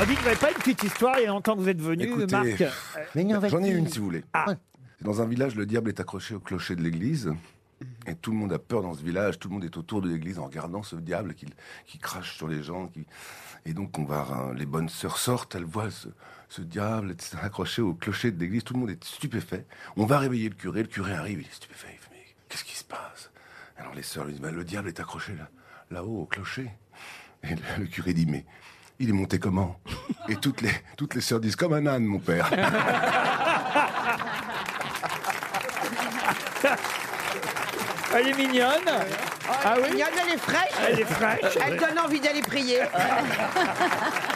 On dit que vous n'avez pas une petite histoire, il y a longtemps que vous êtes venu, Écoutez, Marc. J'en ai une si vous voulez. Ah. Dans un village, le diable est accroché au clocher de l'église. Et tout le monde a peur dans ce village. Tout le monde est autour de l'église en regardant ce diable qui, qui crache sur les gens. Qui... Et donc, on va, euh, les bonnes sœurs sortent, elles voient ce, ce diable etc., accroché au clocher de l'église. Tout le monde est stupéfait. On va réveiller le curé. Le curé arrive, il est stupéfait. Il fait, mais qu'est-ce qui se passe? Alors les sœurs lui disent, Bah, le diable est accroché là, là-haut au clocher. Et le, le curé dit, mais il est monté comment? Et toutes les, toutes les sœurs disent, comme un âne, mon père. Elle est mignonne. Ah oui? Mignonne, elle est fraîche. Elle est fraîche. Elle donne envie d'aller prier.